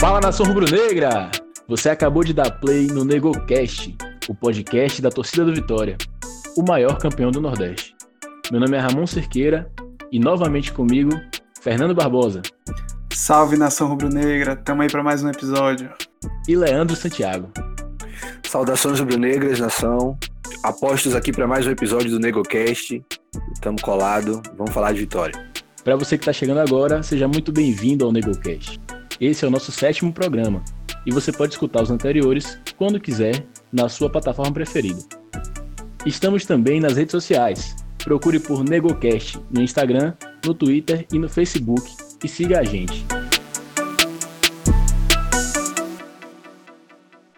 Fala nação rubro-negra! Você acabou de dar play no NegoCast, o podcast da torcida do Vitória, o maior campeão do Nordeste. Meu nome é Ramon Cerqueira e novamente comigo, Fernando Barbosa. Salve nação rubro-negra, tamo aí para mais um episódio. E Leandro Santiago. Saudações rubro-negras, nação. Apostos aqui para mais um episódio do NegoCast. Estamos colado, vamos falar de vitória. Para você que está chegando agora, seja muito bem-vindo ao NegoCast. Esse é o nosso sétimo programa e você pode escutar os anteriores quando quiser na sua plataforma preferida. Estamos também nas redes sociais. Procure por NegoCast no Instagram, no Twitter e no Facebook e siga a gente.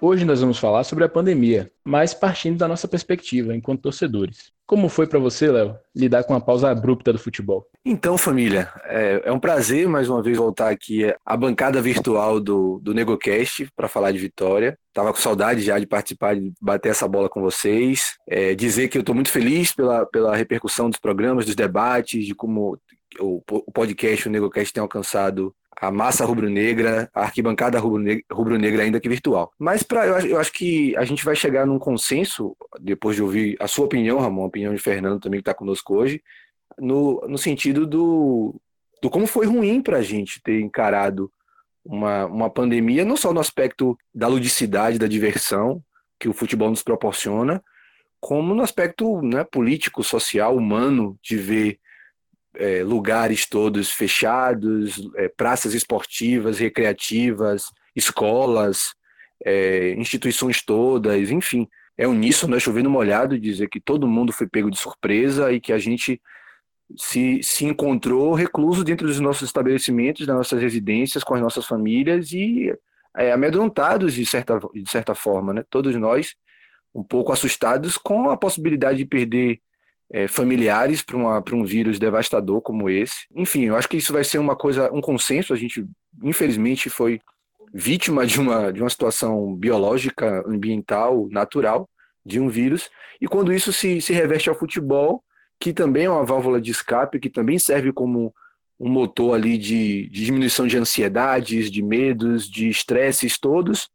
Hoje nós vamos falar sobre a pandemia, mas partindo da nossa perspectiva enquanto torcedores. Como foi para você, Léo, lidar com a pausa abrupta do futebol? Então, família, é, é, um prazer mais uma vez voltar aqui à bancada virtual do, do NegoCast para falar de Vitória. Tava com saudade já de participar, de bater essa bola com vocês. É, dizer que eu estou muito feliz pela, pela repercussão dos programas, dos debates, de como o, podcast, o NegoCast, tem alcançado a massa rubro-negra, a arquibancada rubro-negra ainda que virtual. Mas pra, eu, eu, acho que a gente vai chegar num consenso, depois de ouvir a sua opinião, Ramon, a opinião de Fernando também que está conosco hoje, no, no sentido do, do como foi ruim para a gente ter encarado uma, uma pandemia, não só no aspecto da ludicidade, da diversão que o futebol nos proporciona, como no aspecto né, político, social, humano, de ver é, lugares todos fechados, é, praças esportivas, recreativas, escolas, é, instituições todas, enfim. É uníssono, é chovendo molhado dizer que todo mundo foi pego de surpresa e que a gente se, se encontrou recluso dentro dos nossos estabelecimentos, das nossas residências, com as nossas famílias e é, amedrontados de certa, de certa forma, né? Todos nós um pouco assustados com a possibilidade de perder é, familiares para um vírus devastador como esse. Enfim, eu acho que isso vai ser uma coisa, um consenso. A gente, infelizmente, foi vítima de uma, de uma situação biológica, ambiental, natural de um vírus. E quando isso se, se reveste ao futebol, que também é uma válvula de escape, que também serve como um motor ali de, de diminuição de ansiedades, de medos, de estresses todos,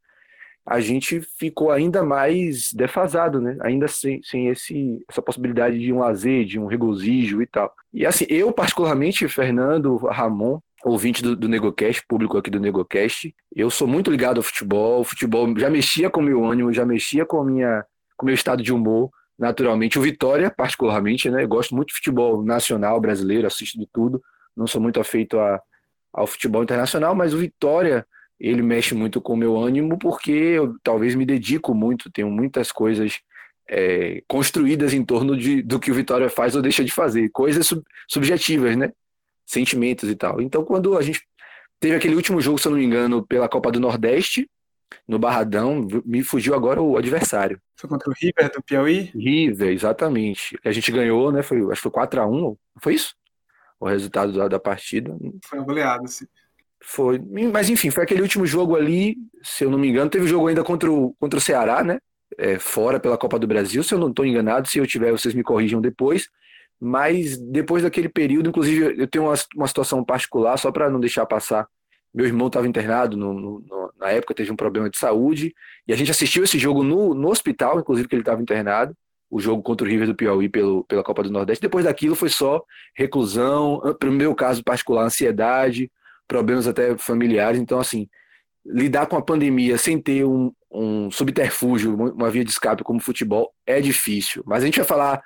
a gente ficou ainda mais defasado, né? Ainda sem, sem esse, essa possibilidade de um lazer, de um regozijo e tal. E assim, eu particularmente, Fernando, Ramon, ouvinte do, do NegoCast, público aqui do NegoCast, eu sou muito ligado ao futebol, o futebol já mexia com o meu ânimo, já mexia com, a minha, com o meu estado de humor, naturalmente. O Vitória, particularmente, né? Eu gosto muito de futebol nacional, brasileiro, assisto de tudo, não sou muito afeito a, ao futebol internacional, mas o Vitória ele mexe muito com o meu ânimo porque eu talvez me dedico muito, tenho muitas coisas é, construídas em torno de, do que o Vitória faz ou deixa de fazer, coisas sub, subjetivas, né? Sentimentos e tal. Então, quando a gente teve aquele último jogo, se eu não me engano, pela Copa do Nordeste, no Barradão, me fugiu agora o adversário. Foi contra o River do Piauí? River, exatamente. A gente ganhou, né? Foi, acho que foi 4x1, foi isso? O resultado da, da partida. Foi uma goleada, sim. Foi. Mas enfim, foi aquele último jogo ali, se eu não me engano. Teve jogo ainda contra o, contra o Ceará, né? É, fora pela Copa do Brasil, se eu não estou enganado. Se eu tiver, vocês me corrijam depois. Mas depois daquele período, inclusive, eu tenho uma, uma situação particular, só para não deixar passar. Meu irmão estava internado no, no, na época, teve um problema de saúde, e a gente assistiu esse jogo no, no hospital, inclusive, que ele estava internado o jogo contra o River do Piauí pelo, pela Copa do Nordeste. Depois daquilo foi só reclusão, para o meu caso particular, ansiedade, problemas até familiares. Então, assim, lidar com a pandemia sem ter um, um subterfúgio, uma via de escape como futebol, é difícil. Mas a gente vai falar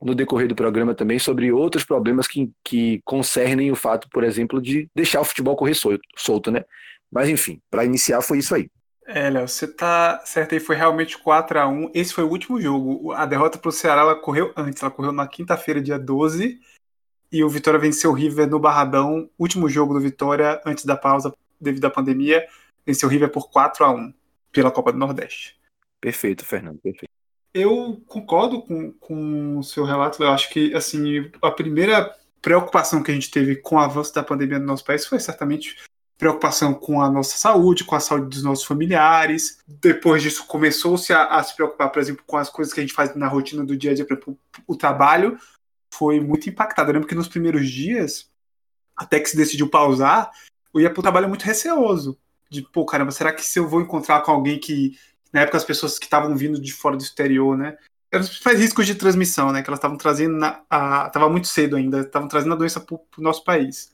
no decorrer do programa também sobre outros problemas que, que concernem o fato, por exemplo, de deixar o futebol correr solto, né? Mas enfim, para iniciar foi isso aí. É, Léo, você tá certo aí, foi realmente 4 a 1 Esse foi o último jogo. A derrota para o Ceará ela correu antes, ela correu na quinta-feira, dia 12 e o Vitória venceu o River no Barradão, último jogo do Vitória antes da pausa devido à pandemia, venceu o River por 4 a 1 pela Copa do Nordeste. Perfeito, Fernando, perfeito. Eu concordo com, com o seu relato, eu acho que assim, a primeira preocupação que a gente teve com o avanço da pandemia no nosso país foi certamente preocupação com a nossa saúde, com a saúde dos nossos familiares. Depois disso, começou-se a, a, se preocupar, por exemplo, com as coisas que a gente faz na rotina do dia a dia, por exemplo, o trabalho foi muito impactado. Eu lembro que nos primeiros dias, até que se decidiu pausar, eu ia para o trabalho muito receoso. de, pô, caramba, será que se eu vou encontrar com alguém que, na época, as pessoas que estavam vindo de fora do exterior, né? Eram os principais riscos de transmissão, né? Que elas estavam trazendo, na, a, muito cedo ainda, estavam trazendo a doença para o nosso país.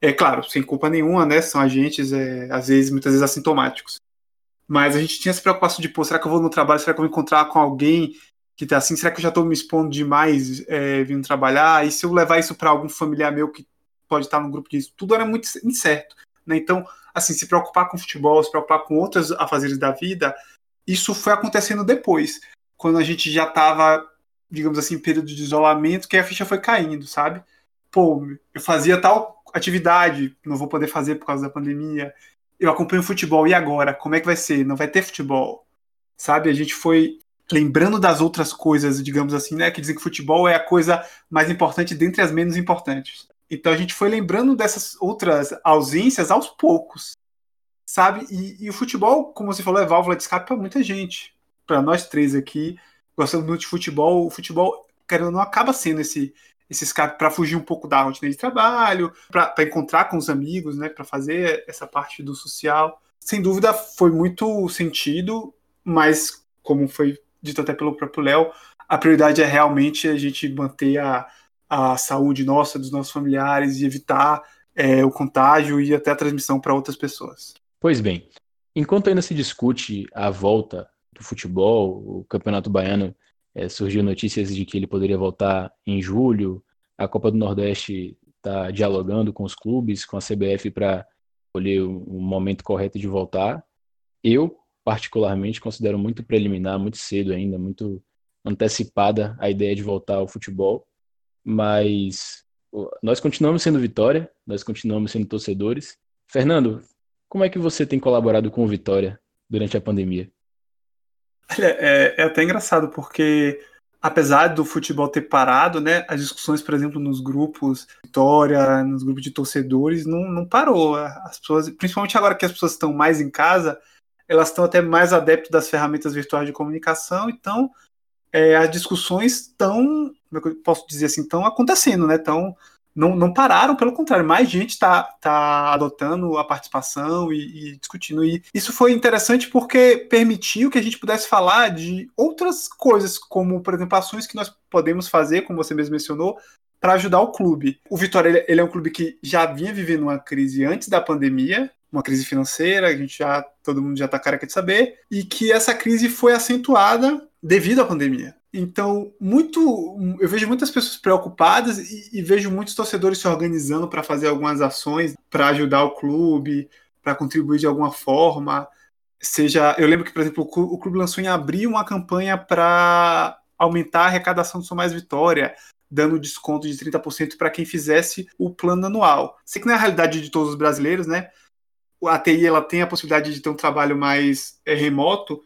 É claro, sem culpa nenhuma, né? São agentes, é, às vezes, muitas vezes assintomáticos. Mas a gente tinha essa preocupação de, pô, será que eu vou no trabalho? Será que eu vou encontrar com alguém que tá assim? Será que eu já estou me expondo demais é, vindo trabalhar? E se eu levar isso para algum familiar meu que pode estar no grupo disso? Tudo era muito incerto. Né? Então, assim, se preocupar com futebol, se preocupar com outras afazeres da vida, isso foi acontecendo depois, quando a gente já estava, digamos assim, em período de isolamento, que a ficha foi caindo, sabe? Pô, eu fazia tal atividade, não vou poder fazer por causa da pandemia. Eu acompanho futebol, e agora? Como é que vai ser? Não vai ter futebol? Sabe? A gente foi lembrando das outras coisas, digamos assim, né? Que dizem que futebol é a coisa mais importante dentre as menos importantes. Então a gente foi lembrando dessas outras ausências aos poucos, sabe? E, e o futebol, como você falou, é válvula de escape para muita gente. Para nós três aqui, gostamos muito de futebol. O futebol, querendo não, acaba sendo esse, esse escape para fugir um pouco da rotina de trabalho, para encontrar com os amigos, né? Para fazer essa parte do social. Sem dúvida, foi muito sentido, mas como foi dito até pelo próprio Léo, a prioridade é realmente a gente manter a a saúde nossa, dos nossos familiares e evitar é, o contágio e até a transmissão para outras pessoas. Pois bem, enquanto ainda se discute a volta do futebol, o Campeonato Baiano é, surgiu notícias de que ele poderia voltar em julho, a Copa do Nordeste está dialogando com os clubes, com a CBF para escolher o momento correto de voltar. Eu, particularmente, considero muito preliminar, muito cedo ainda, muito antecipada a ideia de voltar ao futebol mas nós continuamos sendo Vitória, nós continuamos sendo torcedores. Fernando, como é que você tem colaborado com o Vitória durante a pandemia? Olha, é, é até engraçado, porque apesar do futebol ter parado, né, as discussões, por exemplo, nos grupos Vitória, nos grupos de torcedores, não, não parou. As pessoas, principalmente agora que as pessoas estão mais em casa, elas estão até mais adeptas das ferramentas virtuais de comunicação, então é, as discussões estão, é posso dizer assim, estão acontecendo, né? Tão, não, não pararam, pelo contrário, mais gente está tá adotando a participação e, e, discutindo. E isso foi interessante porque permitiu que a gente pudesse falar de outras coisas, como, por exemplo, ações que nós podemos fazer, como você mesmo mencionou, para ajudar o clube. O Vitória ele é um clube que já vinha vivendo uma crise antes da pandemia, uma crise financeira, a gente já todo mundo já está careca de saber, e que essa crise foi acentuada devido à pandemia. Então, muito, eu vejo muitas pessoas preocupadas e, e vejo muitos torcedores se organizando para fazer algumas ações para ajudar o clube, para contribuir de alguma forma. Seja, eu lembro que, por exemplo, o clube lançou em abril uma campanha para aumentar a arrecadação do São Mais Vitória, dando desconto de 30% para quem fizesse o plano anual. Sei que não é a realidade de todos os brasileiros, né? A TI ela tem a possibilidade de ter um trabalho mais é, remoto,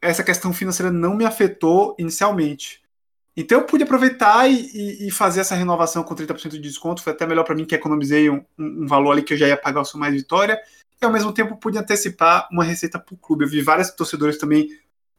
essa questão financeira não me afetou inicialmente. Então eu pude aproveitar e, e, fazer essa renovação com 30% de desconto. Foi até melhor para mim que economizei um, um, valor ali que eu já ia pagar o seu mais vitória. E ao mesmo tempo pude antecipar uma receita para o clube. Eu vi vários torcedores também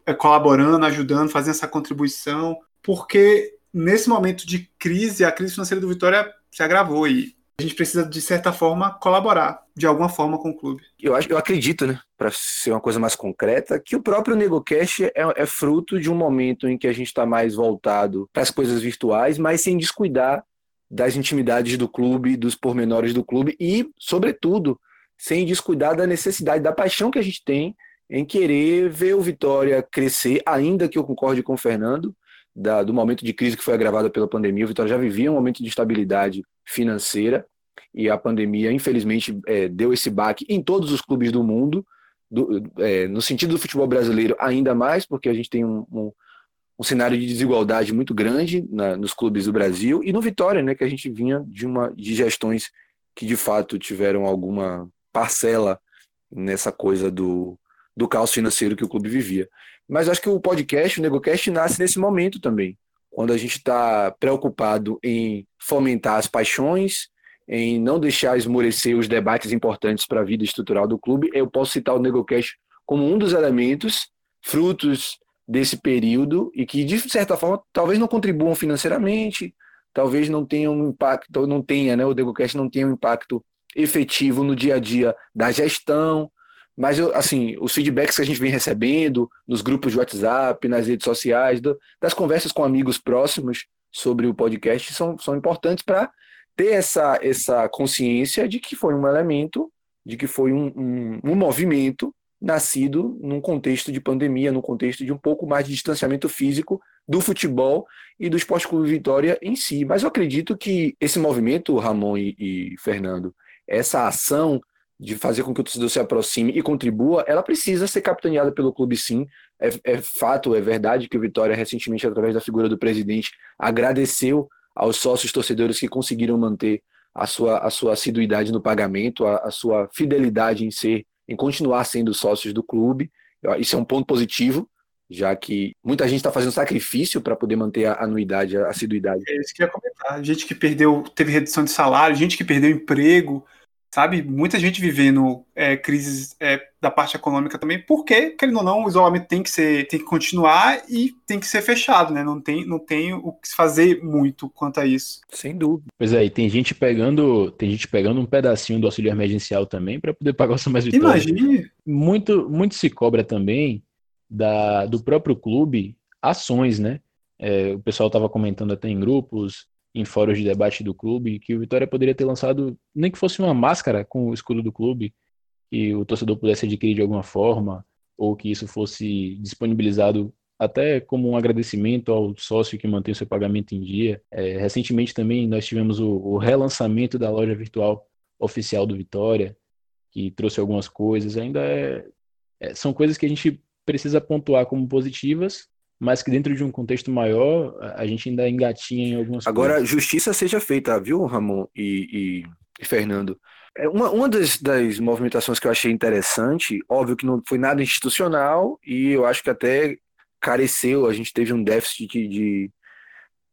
é, colaborando, ajudando, fazendo essa contribuição, porque nesse momento de crise, a crise financeira do Vitória se agravou e a gente precisa, de certa forma, colaborar de alguma forma com o clube. Eu, acho, eu acredito, né, para ser uma coisa mais concreta, que o próprio NegoCast é, é fruto de um momento em que a gente está mais voltado para as coisas virtuais, mas sem descuidar das intimidades do clube, dos pormenores do clube e, sobretudo, sem descuidar da necessidade, da paixão que a gente tem em querer ver o Vitória crescer, ainda que eu concorde com o Fernando, da, do momento de crise que foi agravada pela pandemia. O Vitória já vivia um momento de estabilidade financeira e a pandemia, infelizmente, é, deu esse baque em todos os clubes do mundo, do, é, no sentido do futebol brasileiro, ainda mais, porque a gente tem um, um, um cenário de desigualdade muito grande na, nos clubes do Brasil e no Vitória, né, que a gente vinha de, uma, de gestões que de fato tiveram alguma parcela nessa coisa do, do caos financeiro que o clube vivia. Mas acho que o podcast, o NegoCast, nasce nesse momento também, quando a gente está preocupado em fomentar as paixões, em não deixar esmorecer os debates importantes para a vida estrutural do clube. Eu posso citar o NegoCast como um dos elementos, frutos desse período, e que, de certa forma, talvez não contribuam financeiramente, talvez não tenham um impacto, não tenha, né? O NegoCast não tenha um impacto efetivo no dia a dia da gestão, Mas, assim, os feedbacks que a gente vem recebendo nos grupos de WhatsApp, nas redes sociais, do, das conversas com amigos próximos sobre o podcast são, são importantes para ter essa, essa consciência de que foi um elemento, de que foi um, um, um movimento nascido num contexto de pandemia, num contexto de um pouco mais de distanciamento físico do futebol e do Esporte Clube Vitória em si. Mas eu acredito que esse movimento, Ramon e, e Fernando, essa ação de fazer com que o torcedor se aproxime e contribua, ela precisa ser capitaneada pelo clube sim. É, é, fato, é verdade que o Vitória, recentemente, através da figura do presidente, agradeceu aos sócios torcedores que conseguiram manter a sua, a sua assiduidade no pagamento, a, a sua fidelidade em ser, em continuar sendo sócios do clube. Isso é um ponto positivo, já que muita gente está fazendo sacrifício para poder manter a anuidade, a assiduidade. É isso que eu ia comentar. Gente que perdeu, teve redução de salário, gente que perdeu emprego, sabe? Muita gente vivendo é, crises é, da parte econômica também, porque, querendo ou não, o isolamento tem que ser, tem que continuar e tem que ser fechado, né? Não tem, não tem o que se fazer muito quanto a isso. Sem dúvida. Pois é, e tem gente pegando, tem gente pegando um pedacinho do auxílio emergencial também para poder pagar o seu mais vitória. Imagine. Muito, muito se cobra também da, do próprio clube ações, né? É, o pessoal estava comentando até em grupos, em fóruns de debate do clube que o Vitória poderia ter lançado, nem que fosse uma máscara com o escudo do clube, que o torcedor pudesse adquirir de alguma forma, ou que isso fosse disponibilizado até como um agradecimento ao sócio que mantém seu pagamento em dia. É, recentemente também nós tivemos o, o, relançamento da loja virtual oficial do Vitória, que trouxe algumas coisas. Ainda é, é, são coisas que a gente precisa pontuar como positivas, mas que dentro de um contexto maior, a gente ainda engatinha em algumas Agora, coisas. justiça seja feita, viu, Ramon e, e, e Fernando? É uma, uma das, das, movimentações que eu achei interessante, óbvio que não foi nada institucional, e eu acho que até careceu, a gente teve um déficit de, de,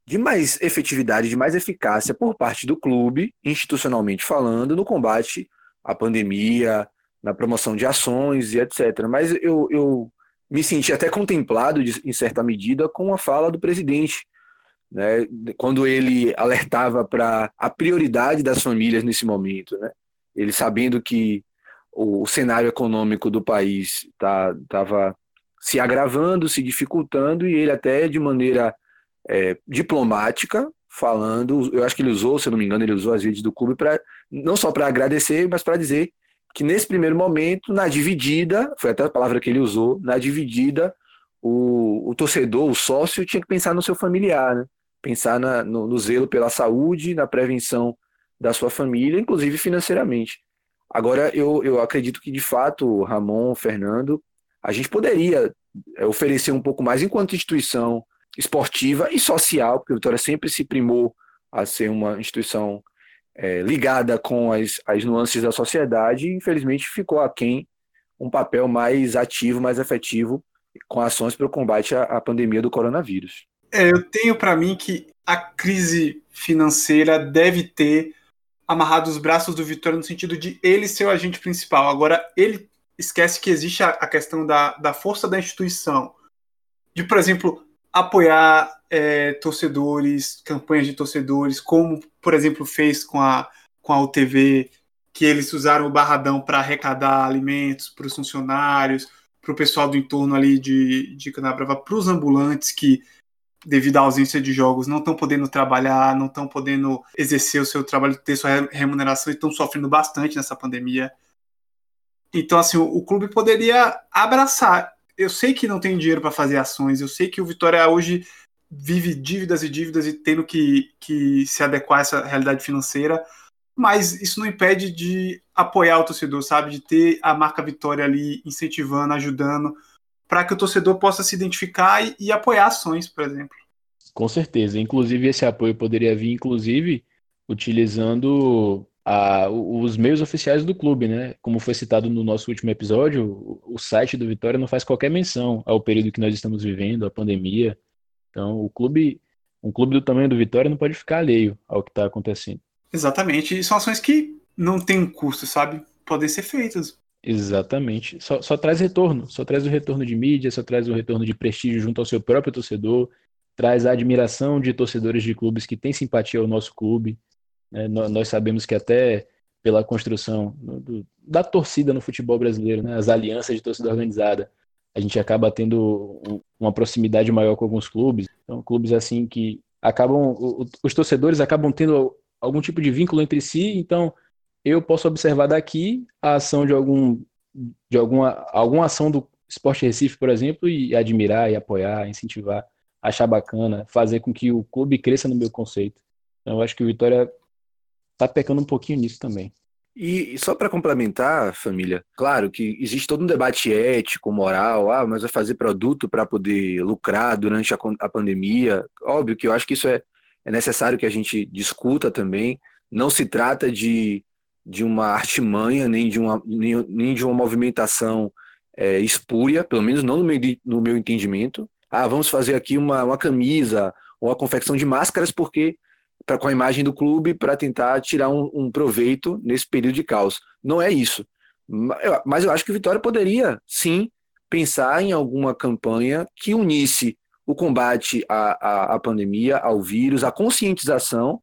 de mais efetividade, de mais eficácia por parte do clube, institucionalmente falando, no combate à pandemia, na promoção de ações e etc. Mas eu, eu me senti até contemplado, de, em certa medida, com a fala do presidente, né, quando ele alertava para a prioridade das famílias nesse momento, né, ele sabendo que o, cenário econômico do país estava tá, se agravando, se dificultando, e ele até de maneira é, diplomática, falando, eu acho que ele usou, se não me engano, ele usou as redes do clube para não só para agradecer, mas para dizer que nesse primeiro momento, na dividida, foi até a palavra que ele usou, na dividida, o, o torcedor, o sócio, tinha que pensar no seu familiar, né? pensar na, no, no, zelo pela saúde, na prevenção da sua família, inclusive financeiramente. Agora, eu, eu acredito que, de fato, Ramon, Fernando, a gente poderia é, oferecer um pouco mais enquanto instituição esportiva e social, porque o Vitória sempre se primou a ser uma instituição é, ligada com as, as nuances da sociedade infelizmente, ficou aquém um papel mais ativo, mais efetivo com ações para o combate à, à pandemia do coronavírus. É, eu tenho para mim que a crise financeira deve ter amarrado os braços do Vitória no sentido de ele ser o agente principal. Agora, ele esquece que existe a, a questão da, da força da instituição. De, por exemplo, apoiar é, torcedores, campanhas de torcedores, como, por exemplo, fez com a, com a UTV, que eles usaram o Barradão para arrecadar alimentos para os funcionários, para o pessoal do entorno ali de, de Canabrava, para os ambulantes que, devido à ausência de jogos, não estão podendo trabalhar, não estão podendo exercer o seu trabalho, ter sua remuneração e estão sofrendo bastante nessa pandemia. Então, assim, o, o clube poderia abraçar eu sei que não tem dinheiro para fazer ações, eu sei que o Vitória hoje vive dívidas e dívidas e tendo que, que se adequar a essa realidade financeira, mas isso não impede de apoiar o torcedor, sabe? De ter a marca Vitória ali incentivando, ajudando, para que o torcedor possa se identificar e, e apoiar ações, por exemplo. Com certeza. Inclusive, esse apoio poderia vir, inclusive, utilizando a, os meios oficiais do clube, né? Como foi citado no nosso último episódio, o, o site do Vitória não faz qualquer menção ao período que nós estamos vivendo, a pandemia. Então, o clube, um clube do tamanho do Vitória não pode ficar alheio ao que está acontecendo. Exatamente. E são ações que não têm custo, sabe? Podem ser feitas. Exatamente. Só, só traz retorno. Só traz o retorno de mídia, só traz o retorno de prestígio junto ao seu próprio torcedor, traz a admiração de torcedores de clubes que têm simpatia ao nosso clube. É, nós sabemos que até pela construção do, da torcida no futebol brasileiro, né? as alianças de torcida organizada. A gente acaba tendo uma proximidade maior com alguns clubes. Então, clubes assim que acabam, os torcedores acabam tendo algum tipo de vínculo entre si. Então, eu posso observar daqui a ação de algum de alguma alguma ação do Esporte Recife, por exemplo, e admirar e apoiar, incentivar, achar bacana, fazer com que o clube cresça no meu conceito. Então, eu acho que o Vitória tá pecando um pouquinho nisso também. E só para complementar, família, claro que existe todo um debate ético, moral, ah, mas vai fazer produto para poder lucrar durante a, a, pandemia. Óbvio que eu acho que isso é, é necessário que a gente discuta também. Não se trata de, de uma artimanha, nem de uma, nem, nem de uma movimentação é, espúria, pelo menos não no meu, no meu entendimento. Ah, vamos fazer aqui uma, uma camisa ou a confecção de máscaras porque pra, com a imagem do clube para tentar tirar um, um, proveito nesse período de caos. Não é isso. Mas eu acho que o Vitória poderia, sim, pensar em alguma campanha que unisse o combate à, à, à pandemia, ao vírus, a conscientização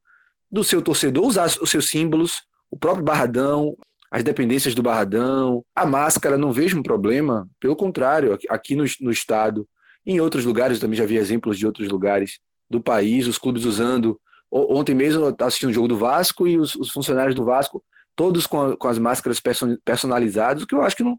do seu torcedor, usar os seus símbolos, o próprio Barradão, as dependências do Barradão, a máscara, não vejo um problema, pelo contrário, aqui no, no estado, em outros lugares, também já vi exemplos de outros lugares do país, os clubes usando Ontem mesmo eu assisti um jogo do Vasco e os, os funcionários do Vasco, todos com, a, com, as máscaras personalizadas, o que eu acho que não,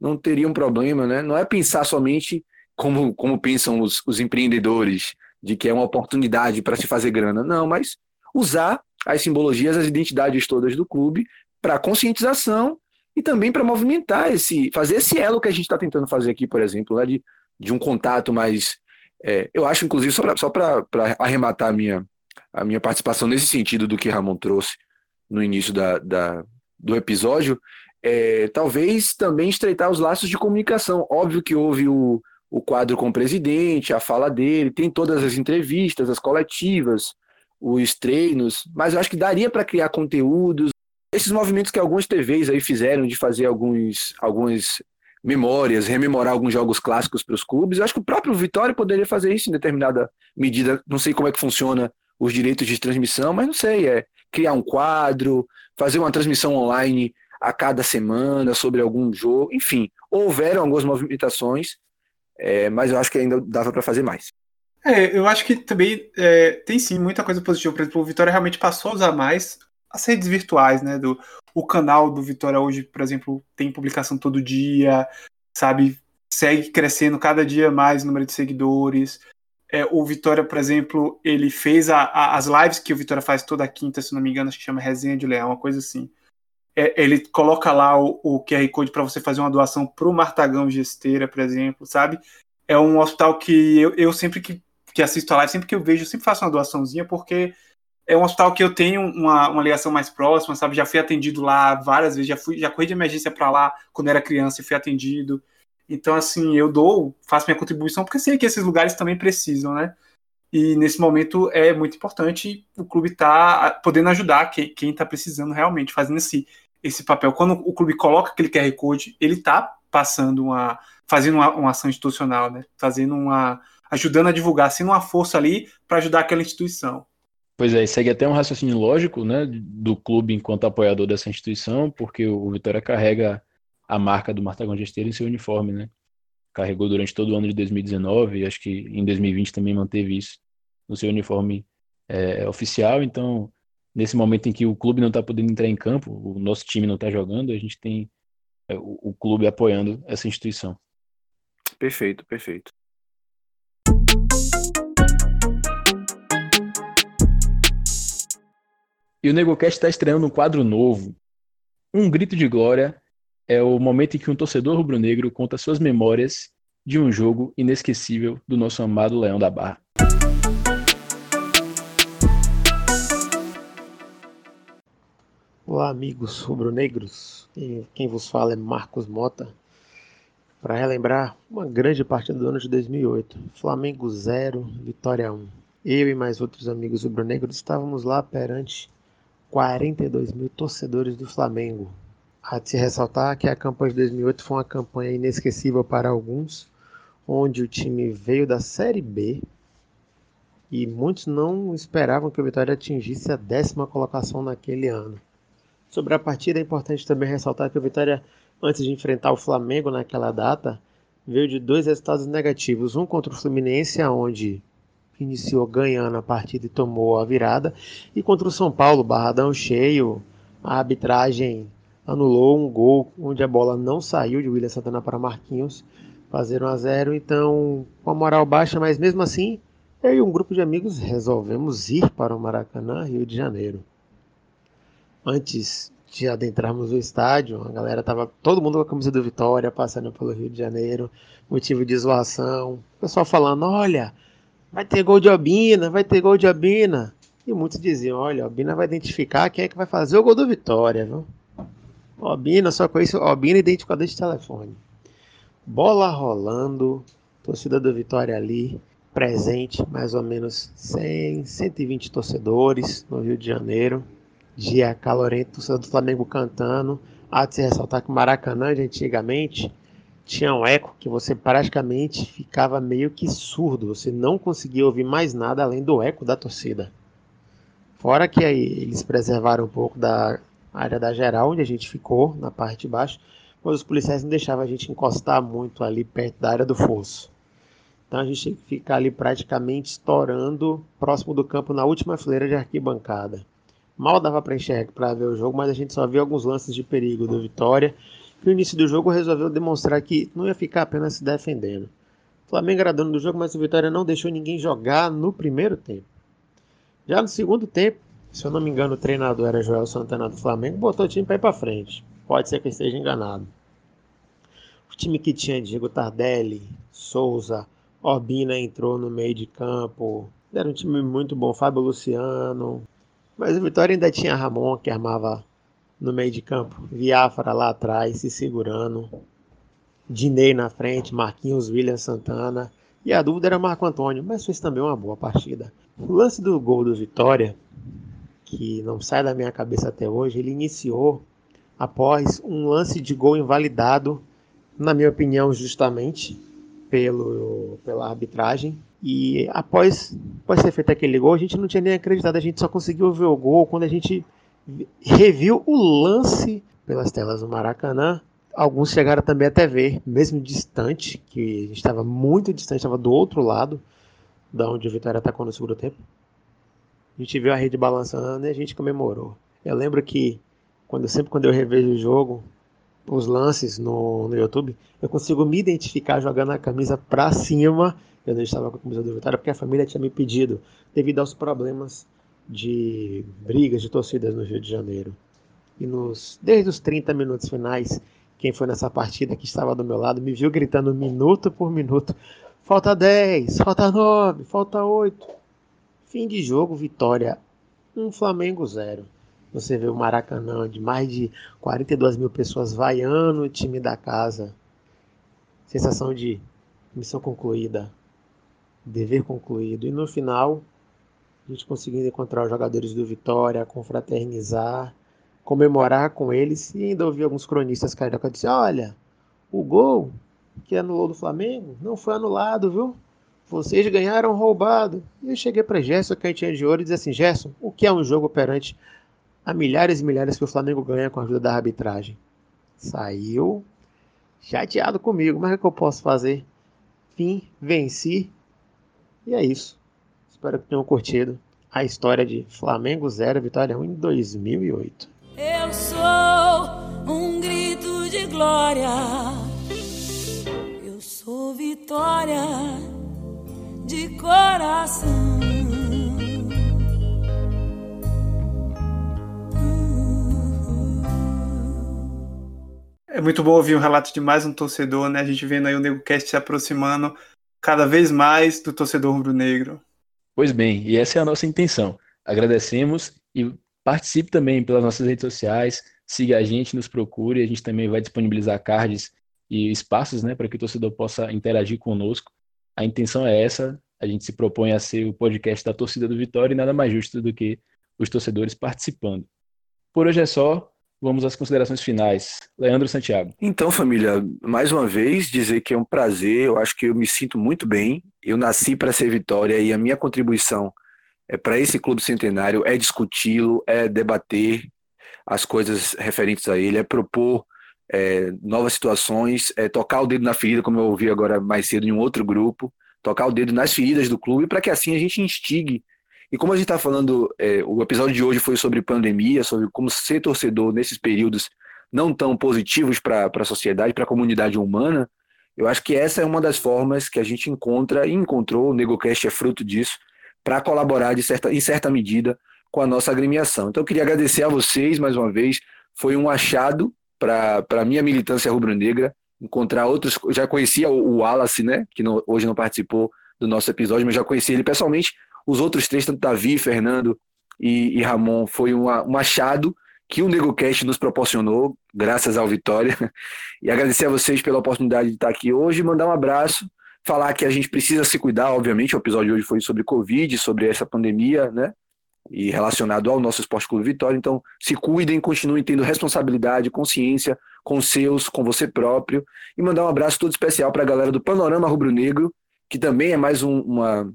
não teria um problema, né? Não é pensar somente como, como pensam os, os empreendedores, de que é uma oportunidade para se fazer grana. Não, mas usar as simbologias, as identidades todas do clube para conscientização e também para movimentar esse, fazer esse elo que a gente está tentando fazer aqui, por exemplo, né, de, de um contato mais. É, eu acho, inclusive, só para arrematar a minha, a minha participação nesse sentido do que Ramon trouxe no início da, da do episódio, é, talvez também estreitar os laços de comunicação. Óbvio que houve o, o quadro com o presidente, a fala dele, tem todas as entrevistas, as coletivas, os treinos, mas eu acho que daria para criar conteúdos. Esses movimentos que algumas TVs aí fizeram de fazer alguns, algumas memórias, rememorar alguns jogos clássicos para os clubes, eu acho que o próprio Vitória poderia fazer isso em determinada medida. Não sei como é que funciona os direitos de transmissão, mas não sei, é criar um quadro, fazer uma transmissão online a cada semana sobre algum jogo, enfim, houveram algumas movimentações, é, mas eu acho que ainda dava para fazer mais. É, eu acho que também é, tem sim muita coisa positiva. Por exemplo, o Vitória realmente passou a usar mais as redes virtuais, né? Do, o canal do Vitória hoje, por exemplo, tem publicação todo dia, sabe? Segue crescendo cada dia mais o número de seguidores. É, o Vitória, por exemplo, ele fez a, a, as lives que o Vitória faz toda quinta, se não me engano, acho que chama Resenha de Leão, uma coisa assim. É, ele coloca lá o, o QR Code para você fazer uma doação para o Martagão Gesteira, por exemplo, sabe? É um hospital que eu, eu sempre que, que assisto a live, sempre que eu vejo, eu sempre faço uma doaçãozinha, porque é um hospital que eu tenho uma, uma ligação mais próxima, sabe? Já fui atendido lá várias vezes, já fui, já corri de emergência para lá quando era criança e fui atendido. Então, assim, eu dou, faço minha contribuição, porque sei que esses lugares também precisam, né? E nesse momento é muito importante o clube estar tá podendo ajudar quem está precisando realmente, fazendo esse, esse papel. Quando o clube coloca aquele QR Code, ele está passando uma. fazendo uma, uma, ação institucional, né? Fazendo uma. ajudando a divulgar, sendo uma força ali para ajudar aquela instituição. Pois é, segue até um raciocínio lógico, né, do clube enquanto apoiador dessa instituição, porque o Vitória carrega a marca do Martagão Gesteira em seu uniforme, né? Carregou durante todo o ano de 2019 e acho que em 2020 também manteve isso no seu uniforme é, oficial. Então, nesse momento em que o clube não está podendo entrar em campo, o nosso time não está jogando, a gente tem é, o, o clube apoiando essa instituição. Perfeito, perfeito. E o NegoCast está estreando um quadro novo, Um Grito de Glória é o momento em que um torcedor rubro-negro conta suas memórias de um jogo inesquecível do nosso amado Leão da Barra. Olá, amigos rubro-negros. Quem vos fala é Marcos Mota. Para relembrar uma grande partida do ano de 2008, Flamengo 0, Vitória 1. Eu e mais outros amigos rubro-negros estávamos lá perante 42 mil torcedores do Flamengo, Há de se ressaltar que a campanha de 2008 foi uma campanha inesquecível para alguns, onde o time veio da Série B e muitos não esperavam que o Vitória atingisse a décima colocação naquele ano. Sobre a partida, é importante também ressaltar que o Vitória, antes de enfrentar o Flamengo naquela data, veio de dois resultados negativos. Um contra o Fluminense, onde iniciou ganhando a partida e tomou a virada, e contra o São Paulo, barradão cheio, a arbitragem anulou um gol onde a bola não saiu de William Santana para Marquinhos, fazer 1 a 0 então com a moral baixa, mas mesmo assim eu e um grupo de amigos resolvemos ir para o Maracanã, Rio de Janeiro. Antes de adentrarmos o estádio, a galera tava todo mundo com a camisa do Vitória, passando pelo Rio de Janeiro, motivo de zoação, o pessoal falando, olha, vai ter gol de Obina, vai ter gol de Obina. E muitos diziam, olha, Obina vai identificar quem é que vai fazer o gol do Vitória, viu? Obina, só conheço Obina identificador de telefone. Bola rolando, torcida do Vitória ali, presente, mais ou menos 100, 120 torcedores no Rio de Janeiro. Dia calorento, torcedor do Flamengo cantando. Há de se ressaltar que o Maracanã de antigamente tinha um eco que você praticamente ficava meio que surdo, você não conseguia ouvir mais nada além do eco da torcida. Fora que aí eles preservaram um pouco da área da geral, onde a gente ficou, na parte de baixo, mas os policiais não deixavam a gente encostar muito ali perto da área do fosso. Então a gente tinha que ficar ali praticamente estourando próximo do campo na última fileira de arquibancada. Mal dava para enxergar para ver o jogo, mas a gente só via alguns lances de perigo do Vitória. No início do jogo resolveu demonstrar que não ia ficar apenas se defendendo. O Flamengo era dono do jogo, mas o Vitória não deixou ninguém jogar no primeiro tempo. Já no segundo tempo, se eu não me engano, o treinador era Joel Santana do Flamengo, botou o time para ir para frente. Pode ser que eu esteja enganado. O time que tinha Diego Tardelli, Souza, Orbina entrou no meio de campo. Era um time muito bom, Fábio Luciano. Mas o Vitória ainda tinha Ramon, que armava no meio de campo. Viáfara lá atrás, se segurando. Dinei na frente, Marquinhos, William Santana. E a dúvida era Marco Antônio, mas fez também uma boa partida. O lance do gol do Vitória, que não sai da minha cabeça até hoje, ele iniciou após um lance de gol invalidado, na minha opinião, justamente pelo, pela arbitragem. E após, após ser feito aquele gol, a gente não tinha nem acreditado, a gente só conseguiu ver o gol quando a gente reviu o lance pelas telas do Maracanã. Alguns chegaram também até ver, mesmo distante, que a gente estava muito distante, estava do outro lado da onde o Vitória atacou no segundo tempo. A gente viu a rede balançando e a gente comemorou. Eu lembro que quando sempre quando eu revejo o jogo, os lances no, no YouTube, eu consigo me identificar jogando a camisa para cima. Eu não estava com a camisa do Vitória porque a família tinha me pedido, devido aos problemas de brigas de torcidas no Rio de Janeiro. E nos desde os 30 minutos finais, quem foi nessa partida que estava do meu lado me viu gritando minuto por minuto: falta 10, falta 9, falta 8. Fim de jogo, vitória, um Flamengo zero. Você vê o Maracanã de mais de 42 mil pessoas vaiando o time da casa. Sensação de missão concluída, dever concluído. E no final, a gente conseguiu encontrar os jogadores do Vitória, confraternizar, comemorar com eles e ainda ouvir alguns cronistas carioca dizer: olha, o gol que anulou do Flamengo não foi anulado, viu? Vocês ganharam roubado. E eu cheguei para Gerson, cantinha de ouro, e disse assim: Gerson, o que é um jogo perante a milhares e milhares que o Flamengo ganha com a ajuda da arbitragem. Saiu chateado comigo, mas o que eu posso fazer? Fim, venci. E é isso. Espero que tenham curtido a história de Flamengo 0, Vitória 1 em 2008. Eu sou um grito de glória. Eu sou vitória de coração. É muito bom ouvir o um relato de mais um torcedor, né? A gente vendo aí o NegoCast se aproximando cada vez mais do torcedor rubro-negro. Pois bem, e essa é a nossa intenção. Agradecemos e participe também pelas nossas redes sociais, siga a gente, nos procure, a gente também vai disponibilizar cards e espaços né, para que o torcedor possa interagir conosco. A intenção é essa, a gente se propõe a ser o podcast da torcida do Vitória e nada mais justo do que os torcedores participando. Por hoje é só, Vamos às considerações finais. Leandro Santiago. Então, família, mais uma vez dizer que é um prazer, eu acho que eu me sinto muito bem. Eu nasci para ser vitória e a minha contribuição é para esse clube centenário é discuti-lo, é debater as coisas referentes a ele, é propor é, novas situações, é tocar o dedo na ferida, como eu ouvi agora mais cedo em um outro grupo, tocar o dedo nas feridas do clube para que assim a gente instigue. E como a gente está falando, é, o episódio de hoje foi sobre pandemia, sobre como ser torcedor nesses períodos não tão positivos para a sociedade, para a comunidade humana, eu acho que essa é uma das formas que a gente encontra e encontrou, o NegoCast é fruto disso, para colaborar de certa, em certa medida com a nossa agremiação. Então eu queria agradecer a vocês mais uma vez, foi um achado para a minha militância rubro-negra, encontrar outros. Já conhecia o, Wallace, né? Que não, hoje não participou do nosso episódio, mas já conheci ele pessoalmente. Os outros três, tanto Davi, Fernando e, e Ramon, foi uma, um achado que o NegoCast nos proporcionou, graças ao Vitória. E agradecer a vocês pela oportunidade de estar aqui hoje, mandar um abraço, falar que a gente precisa se cuidar, obviamente, o episódio de hoje foi sobre Covid, sobre essa pandemia, né? E relacionado ao nosso Esporte Clube Vitória. Então, se cuidem, continuem tendo responsabilidade, consciência com seus, com você próprio. E mandar um abraço todo especial para a galera do Panorama Rubro Negro, que também é mais um, uma,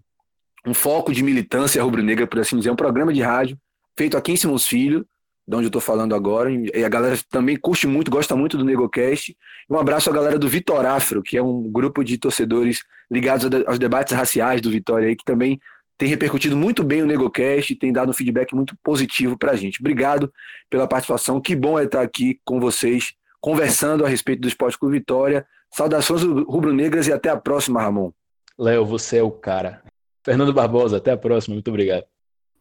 um foco de militância rubro-negra, por assim dizer, um programa de rádio feito aqui em Simões Filho, de onde eu estou falando agora. E a galera também curte muito, gosta muito do NegoCast. E um abraço à galera do Vitorafro, que é um grupo de torcedores ligados aos debates raciais do Vitória, aí, que também tem repercutido muito bem o NegoCast, tem dado um feedback muito positivo para a gente. Obrigado pela participação, que bom é estar aqui com vocês, conversando a respeito do Esporte Clube Vitória. Saudações rubro-negras e até a próxima, Ramon. Léo, você é o cara. Fernando Barbosa, até a próxima, muito obrigado.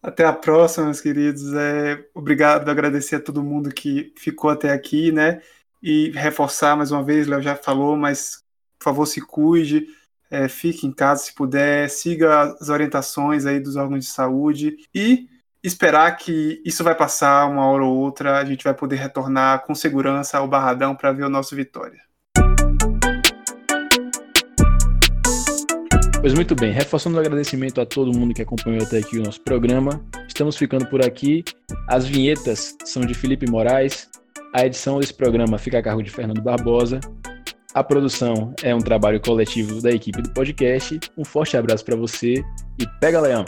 Até a próxima, meus queridos. É, obrigado, agradecer a todo mundo que ficou até aqui, né? E reforçar mais uma vez, Léo já falou, mas por favor se cuide é, fique em casa se puder, siga as orientações aí dos órgãos de saúde e esperar que isso vai passar uma hora ou outra, a gente vai poder retornar com segurança ao Barradão para ver o nosso Vitória. Pois muito bem, reforçando o agradecimento a todo mundo que acompanhou até aqui o nosso programa. Estamos ficando por aqui. As vinhetas são de Felipe Moraes. A edição desse programa fica a cargo de Fernando Barbosa. A produção é um trabalho coletivo da equipe do podcast. Um forte abraço para você e pega, Leão!